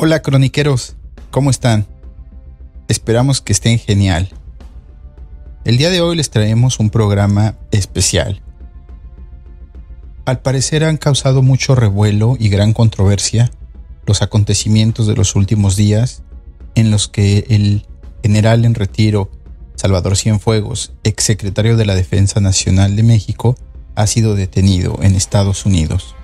Hola croniqueros, ¿cómo están? Esperamos que estén genial. El día de hoy les traemos un programa especial. Al parecer han causado mucho revuelo y gran controversia los acontecimientos de los últimos días en los que el general en retiro Salvador Cienfuegos, exsecretario de la Defensa Nacional de México, ha sido detenido en Estados Unidos.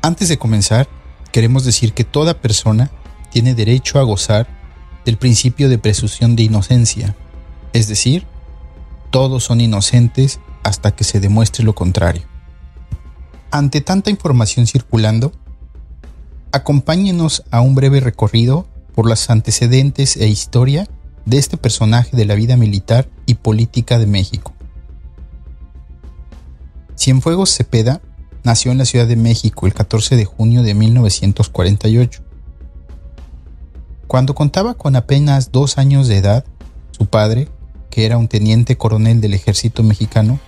Antes de comenzar, queremos decir que toda persona tiene derecho a gozar del principio de presunción de inocencia, es decir, todos son inocentes hasta que se demuestre lo contrario. Ante tanta información circulando, acompáñenos a un breve recorrido por los antecedentes e historia de este personaje de la vida militar y política de México. Cienfuegos Cepeda nació en la Ciudad de México el 14 de junio de 1948. Cuando contaba con apenas dos años de edad, su padre, que era un teniente coronel del ejército mexicano,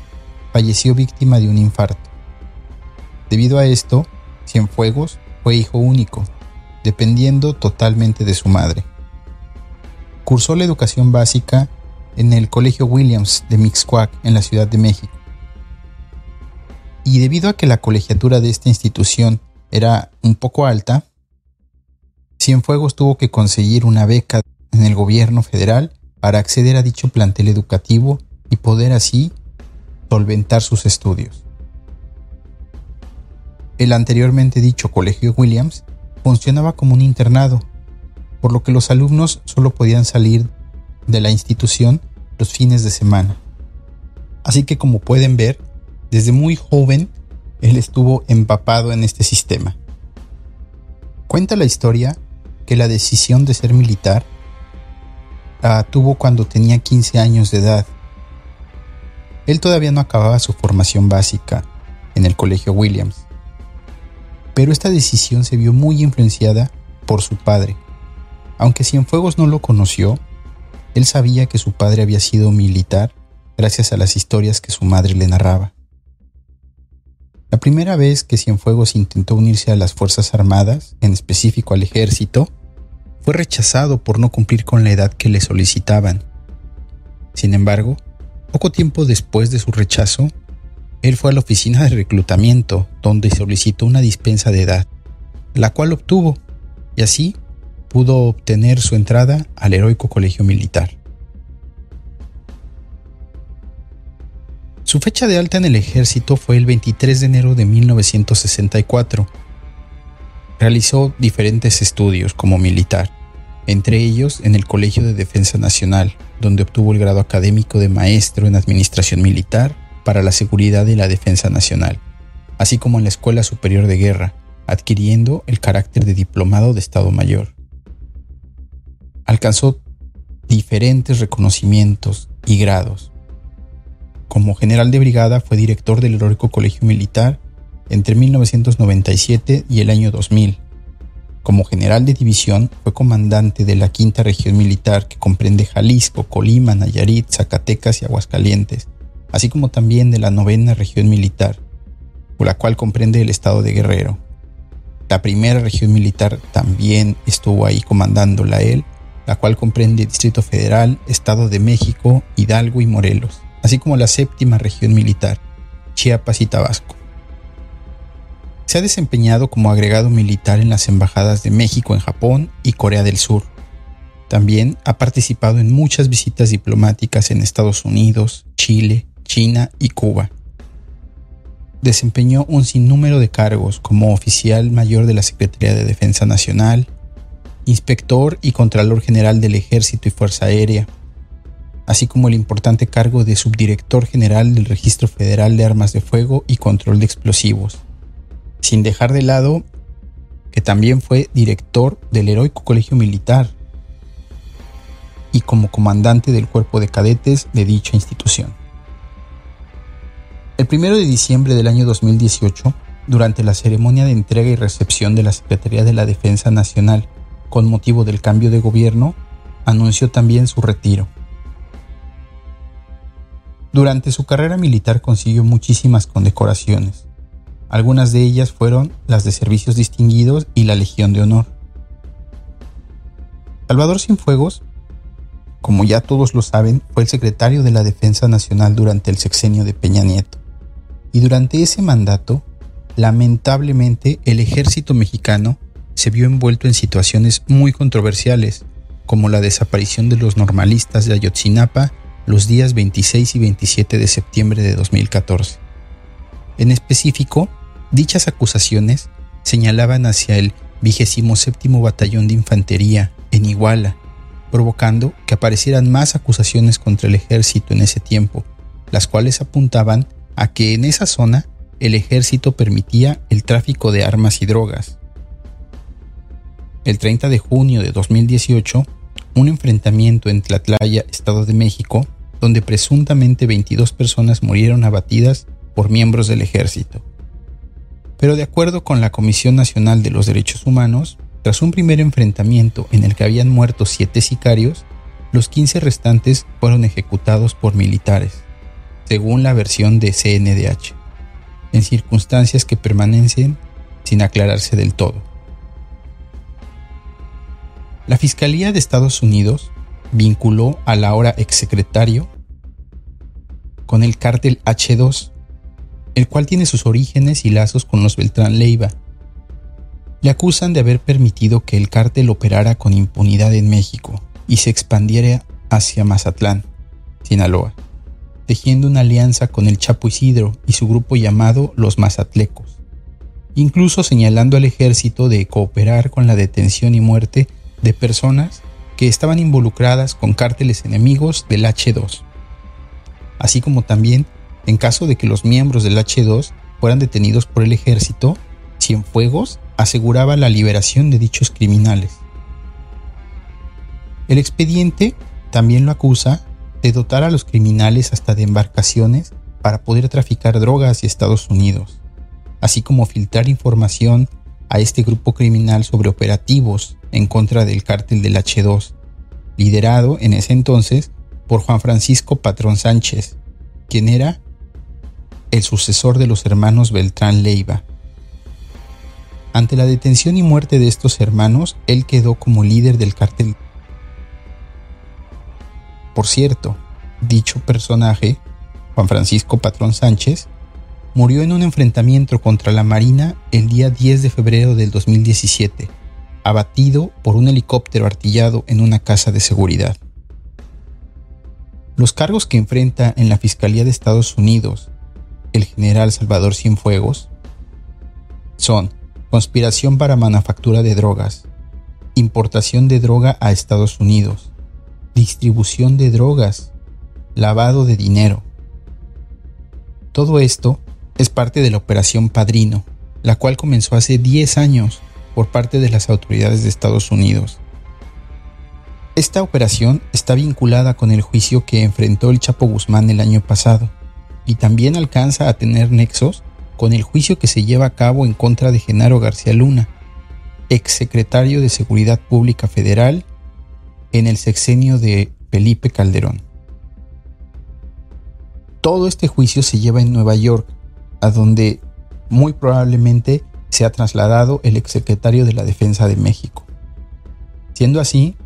falleció víctima de un infarto. Debido a esto, Cienfuegos fue hijo único, dependiendo totalmente de su madre. Cursó la educación básica en el Colegio Williams de Mixcoac en la Ciudad de México y debido a que la colegiatura de esta institución era un poco alta, Cienfuegos tuvo que conseguir una beca en el gobierno federal para acceder a dicho plantel educativo y poder así solventar sus estudios. El anteriormente dicho Colegio Williams funcionaba como un internado, por lo que los alumnos solo podían salir de la institución los fines de semana. Así que como pueden ver, desde muy joven, él estuvo empapado en este sistema. Cuenta la historia que la decisión de ser militar la tuvo cuando tenía 15 años de edad. Él todavía no acababa su formación básica en el Colegio Williams, pero esta decisión se vio muy influenciada por su padre. Aunque Cienfuegos no lo conoció, él sabía que su padre había sido militar gracias a las historias que su madre le narraba. La primera vez que Cienfuegos intentó unirse a las Fuerzas Armadas, en específico al ejército, fue rechazado por no cumplir con la edad que le solicitaban. Sin embargo, poco tiempo después de su rechazo, él fue a la oficina de reclutamiento donde solicitó una dispensa de edad, la cual obtuvo, y así pudo obtener su entrada al heroico colegio militar. Su fecha de alta en el ejército fue el 23 de enero de 1964. Realizó diferentes estudios como militar, entre ellos en el Colegio de Defensa Nacional, donde obtuvo el grado académico de maestro en Administración Militar para la Seguridad y la Defensa Nacional, así como en la Escuela Superior de Guerra, adquiriendo el carácter de diplomado de Estado Mayor. Alcanzó diferentes reconocimientos y grados, como general de brigada fue director del Heroico Colegio Militar entre 1997 y el año 2000. Como general de división fue comandante de la Quinta Región Militar que comprende Jalisco, Colima, Nayarit, Zacatecas y Aguascalientes, así como también de la Novena Región Militar, por la cual comprende el estado de Guerrero. La primera región militar también estuvo ahí comandándola él, la cual comprende Distrito Federal, Estado de México, Hidalgo y Morelos así como la séptima región militar, Chiapas y Tabasco. Se ha desempeñado como agregado militar en las embajadas de México en Japón y Corea del Sur. También ha participado en muchas visitas diplomáticas en Estados Unidos, Chile, China y Cuba. Desempeñó un sinnúmero de cargos como oficial mayor de la Secretaría de Defensa Nacional, inspector y contralor general del Ejército y Fuerza Aérea, así como el importante cargo de subdirector general del Registro Federal de Armas de Fuego y Control de Explosivos, sin dejar de lado que también fue director del Heroico Colegio Militar y como comandante del cuerpo de cadetes de dicha institución. El 1 de diciembre del año 2018, durante la ceremonia de entrega y recepción de la Secretaría de la Defensa Nacional con motivo del cambio de gobierno, anunció también su retiro. Durante su carrera militar consiguió muchísimas condecoraciones, Algunas de ellas fueron las de Servicios Distinguidos y la Legión de Honor. Salvador Cienfuegos, como ya todos lo saben, fue el secretario de la Defensa Nacional durante el sexenio de Peña Nieto. Y durante ese mandato, lamentablemente, el ejército mexicano se vio envuelto en situaciones muy controversiales, como la desaparición de los normalistas de Ayotzinapa los días 26 y 27 de septiembre de 2014. En específico, Dichas acusaciones señalaban hacia el 27 Batallón de Infantería en Iguala, provocando que aparecieran más acusaciones contra el ejército en ese tiempo, las cuales apuntaban a que en esa zona el ejército permitía el tráfico de armas y drogas. El 30 de junio de 2018, un enfrentamiento en Tlatlaya, Estado de México, donde presuntamente 22 personas murieron abatidas por miembros del ejército. Pero de acuerdo con la Comisión Nacional de los Derechos Humanos, tras un primer enfrentamiento en el que habían muerto siete sicarios, los 15 restantes fueron ejecutados por militares, según la versión de CNDH, en circunstancias que permanecen sin aclararse del todo. La Fiscalía de Estados Unidos vinculó al ahora exsecretario con el cártel H2 el cual tiene sus orígenes y lazos con los Beltrán Leiva. Le acusan de haber permitido que el cártel operara con impunidad en México y se expandiera hacia Mazatlán, Sinaloa, tejiendo una alianza con el Chapo Isidro y su grupo llamado los Mazatlecos, incluso señalando al ejército de cooperar con la detención y muerte de personas que estaban involucradas con cárteles enemigos del H2, así como también en caso de que los miembros del H2 fueran detenidos por el ejército, Cienfuegos aseguraba la liberación de dichos criminales. El expediente también lo acusa de dotar a los criminales hasta de embarcaciones para poder traficar drogas hacia Estados Unidos, así como filtrar información a este grupo criminal sobre operativos en contra del cártel del H2, liderado en ese entonces por Juan Francisco Patrón Sánchez, quien era el sucesor de los hermanos Beltrán Leiva. Ante la detención y muerte de estos hermanos, él quedó como líder del cartel. Por cierto, dicho personaje, Juan Francisco Patrón Sánchez, murió en un enfrentamiento contra la Marina el día 10 de febrero del 2017, abatido por un helicóptero artillado en una casa de seguridad. Los cargos que enfrenta en la Fiscalía de Estados Unidos el general Salvador Cienfuegos son conspiración para manufactura de drogas, importación de droga a Estados Unidos, distribución de drogas, lavado de dinero. Todo esto es parte de la Operación Padrino, la cual comenzó hace 10 años por parte de las autoridades de Estados Unidos. Esta operación está vinculada con el juicio que enfrentó el Chapo Guzmán el año pasado y también alcanza a tener nexos con el juicio que se lleva a cabo en contra de Genaro García Luna, exsecretario de Seguridad Pública Federal en el sexenio de Felipe Calderón. Todo este juicio se lleva en Nueva York, a donde muy probablemente se ha trasladado el exsecretario de la Defensa de México. Siendo así,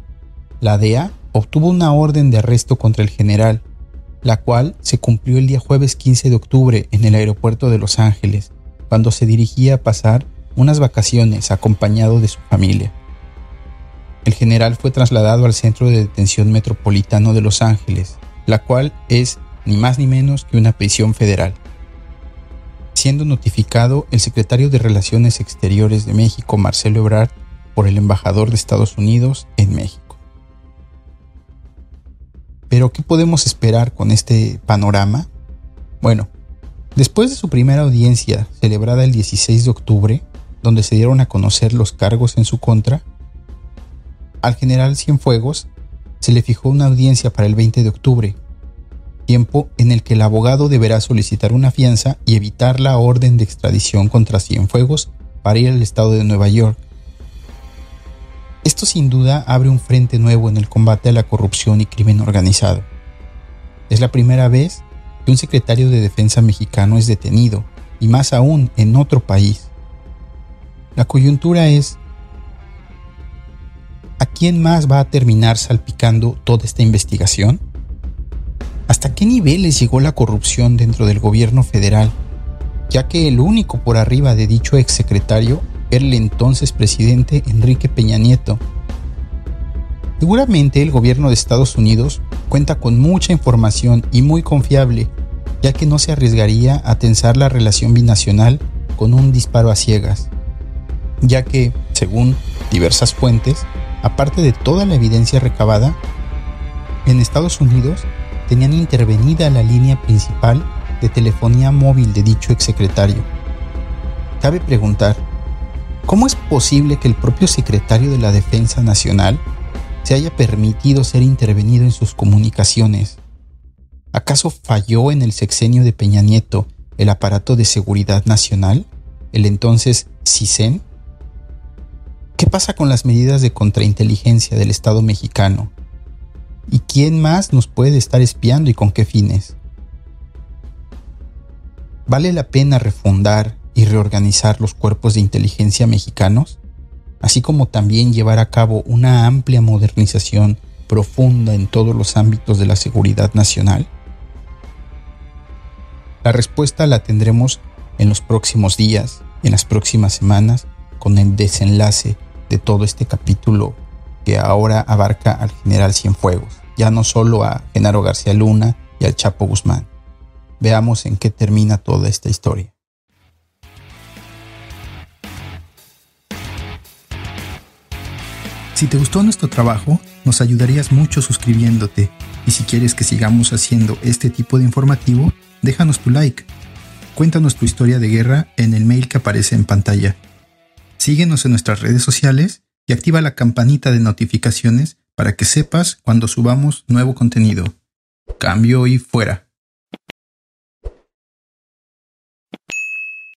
la DEA obtuvo una orden de arresto contra el general la cual se cumplió el día jueves 15 de octubre en el aeropuerto de Los Ángeles, cuando se dirigía a pasar unas vacaciones acompañado de su familia. El general fue trasladado al Centro de Detención Metropolitano de Los Ángeles, la cual es ni más ni menos que una prisión federal. Siendo notificado el secretario de Relaciones Exteriores de México, Marcelo Ebrard, por el embajador de Estados Unidos en México. Pero ¿qué podemos esperar con este panorama? Bueno, después de su primera audiencia celebrada el 16 de octubre, donde se dieron a conocer los cargos en su contra, al general Cienfuegos se le fijó una audiencia para el 20 de octubre, tiempo en el que el abogado deberá solicitar una fianza y evitar la orden de extradición contra Cienfuegos para ir al estado de Nueva York, esto sin duda abre un frente nuevo en el combate a la corrupción y crimen organizado. Es la primera vez que un secretario de defensa mexicano es detenido y más aún en otro país. La coyuntura es, ¿a quién más va a terminar salpicando toda esta investigación? ¿Hasta qué niveles llegó la corrupción dentro del gobierno federal? Ya que el único por arriba de dicho exsecretario era el entonces presidente Enrique Peña Nieto. Seguramente el gobierno de Estados Unidos cuenta con mucha información y muy confiable, ya que no se arriesgaría a tensar la relación binacional con un disparo a ciegas, ya que, según diversas fuentes, aparte de toda la evidencia recabada, en Estados Unidos tenían intervenida la línea principal de telefonía móvil de dicho exsecretario. Cabe preguntar, ¿cómo es posible que el propio secretario de la Defensa Nacional se haya permitido ser intervenido en sus comunicaciones? ¿Acaso falló en el sexenio de Peña Nieto el aparato de seguridad nacional, el entonces CISEN? ¿Qué pasa con las medidas de contrainteligencia del Estado mexicano? ¿Y quién más nos puede estar espiando y con qué fines? ¿Vale la pena refundar y reorganizar los cuerpos de inteligencia mexicanos? así como también llevar a cabo una amplia modernización profunda en todos los ámbitos de la seguridad nacional? La respuesta la tendremos en los próximos días, en las próximas semanas, con el desenlace de todo este capítulo que ahora abarca al general Cienfuegos, ya no solo a Genaro García Luna y al Chapo Guzmán. Veamos en qué termina toda esta historia. Si te gustó nuestro trabajo, nos ayudarías mucho suscribiéndote y si quieres que sigamos haciendo este tipo de informativo, déjanos tu like. Cuéntanos tu historia de guerra en el mail que aparece en pantalla. Síguenos en nuestras redes sociales y activa la campanita de notificaciones para que sepas cuando subamos nuevo contenido. Cambio y fuera.